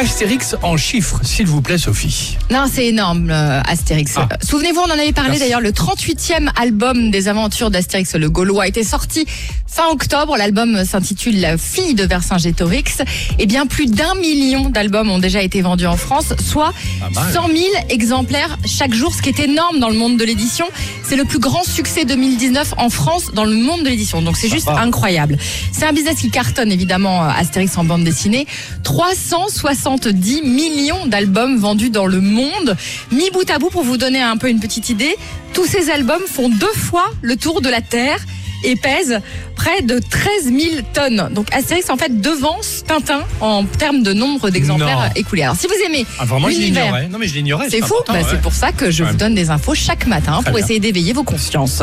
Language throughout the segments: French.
Astérix en chiffres, s'il vous plaît, Sophie. Non, c'est énorme, euh, Astérix. Ah. Euh, Souvenez-vous, on en avait parlé d'ailleurs, le 38e album des aventures d'Astérix le Gaulois était sorti fin octobre. L'album s'intitule La fille de Vercingétorix. Et bien, plus d'un million d'albums ont déjà été vendus en France, soit Pas mal. 100 000 exemplaires chaque jour, ce qui est énorme dans le monde de l'édition. C'est le plus grand succès 2019 en France dans le monde de l'édition. Donc c'est juste incroyable. C'est un business qui cartonne évidemment euh, Astérix en bande dessinée. 370 millions d'albums vendus dans le monde. Mis bout à bout pour vous donner un peu une petite idée, tous ces albums font deux fois le tour de la Terre et pèsent près de 13 000 tonnes. Donc Astérix en fait devance Tintin en termes de nombre d'exemplaires écoulés. Alors si vous aimez Ah, vraiment, je l'univers l'ignorais. Non, mais je l'ignorais. c'est fou, Bah, ouais. c'est pour ça que je Ouais. vous donne des infos chaque matin Très pour bien. essayer d'éveiller vos consciences.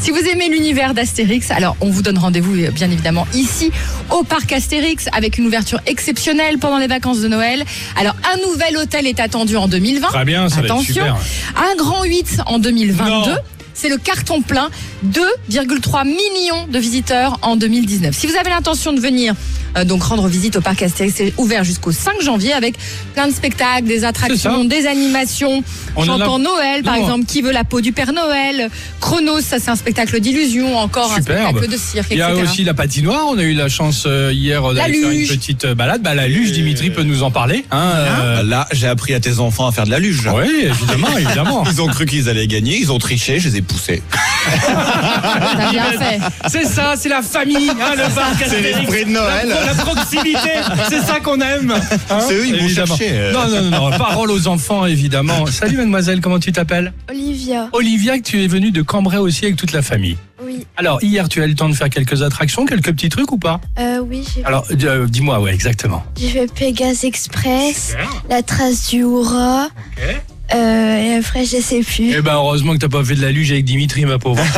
Si vous aimez l'univers d'Astérix, alors on vous donne rendez-vous euh, bien évidemment ici au parc Astérix avec une ouverture exceptionnelle pendant les vacances de Noël. Alors un nouvel hôtel est attendu en 2020. Très bien, ça va être Attention, super. un grand 8 en 2022. Non. C'est le carton plein, 2,3 millions de visiteurs en 2019. Si vous avez l'intention de venir euh, donc rendre visite au parc Astérix, c'est ouvert jusqu'au 5 janvier avec plein de spectacles, des attractions, des animations, On en a- chantant Noël par Non. exemple, qui veut la peau du Père Noël, Chronos, ça c'est un spectacle d'illusion, encore un spectacle de cirque, Il y a etc. aussi la patinoire. On a eu la chance euh, hier d'aller faire une petite euh, balade. Bah, la luge, Dimitri peut nous en parler. Hein, euh, Là, j'ai appris à tes enfants à faire de la luge. Oui, évidemment, évidemment. Ils ont cru qu'ils allaient gagner, ils ont triché, je les ai poussés. T'as bien fait. C'est ça, c'est la famille, hein, le parc C'est l'esprit de Noël. La, la proximité, c'est ça qu'on aime. hein, C'est eux, ils vont chercher, euh. Non, non, non, non, parole aux enfants, évidemment. Salut mademoiselle, comment tu t'appelles? Olivia, Olivia, que tu es venue de Cambrai aussi avec toute la famille. oui. Alors, hier, tu as eu le temps de faire quelques attractions, quelques petits trucs ou pas? Euh, oui, j'ai Alors, euh, dis-moi, ouais, exactement. j'ai fait Pégase Express, Super. la trace du Hura, Ok. Euh, et après je sais plus. Eh ben, heureusement que t'as pas fait de la luge avec Dimitri, ma pauvre.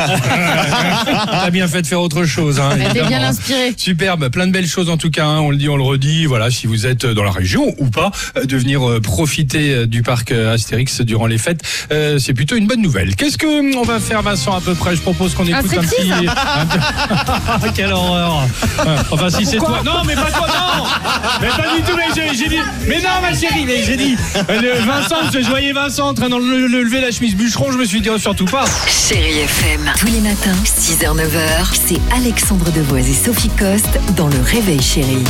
t'as bien fait de faire autre chose, hein, Elle était évidemment. bien inspirée. Superbe, plein de belles choses en tout cas, hein, on le dit, on le redit, voilà, si vous êtes dans la région ou pas, euh, de venir euh, profiter du parc Astérix durant les fêtes, euh, c'est plutôt une bonne nouvelle. Qu'est-ce que on va faire Vincent à peu près? Je propose qu'on écoute un, un petit- Quelle horreur Enfin si c'est toi... Non mais pas toi, non Mais pas du tout, mais j'ai dit... Mais non ma chérie, mais j'ai dit... Vincent, je voyais Vincent en train de le- le- lever la chemise bûcheron, je me suis dit oh, surtout pas. Chérie FM. Tous les matins, 6h, 9h, c'est Alexandre Devoise et Sophie Coste dans Le Réveil Chérie.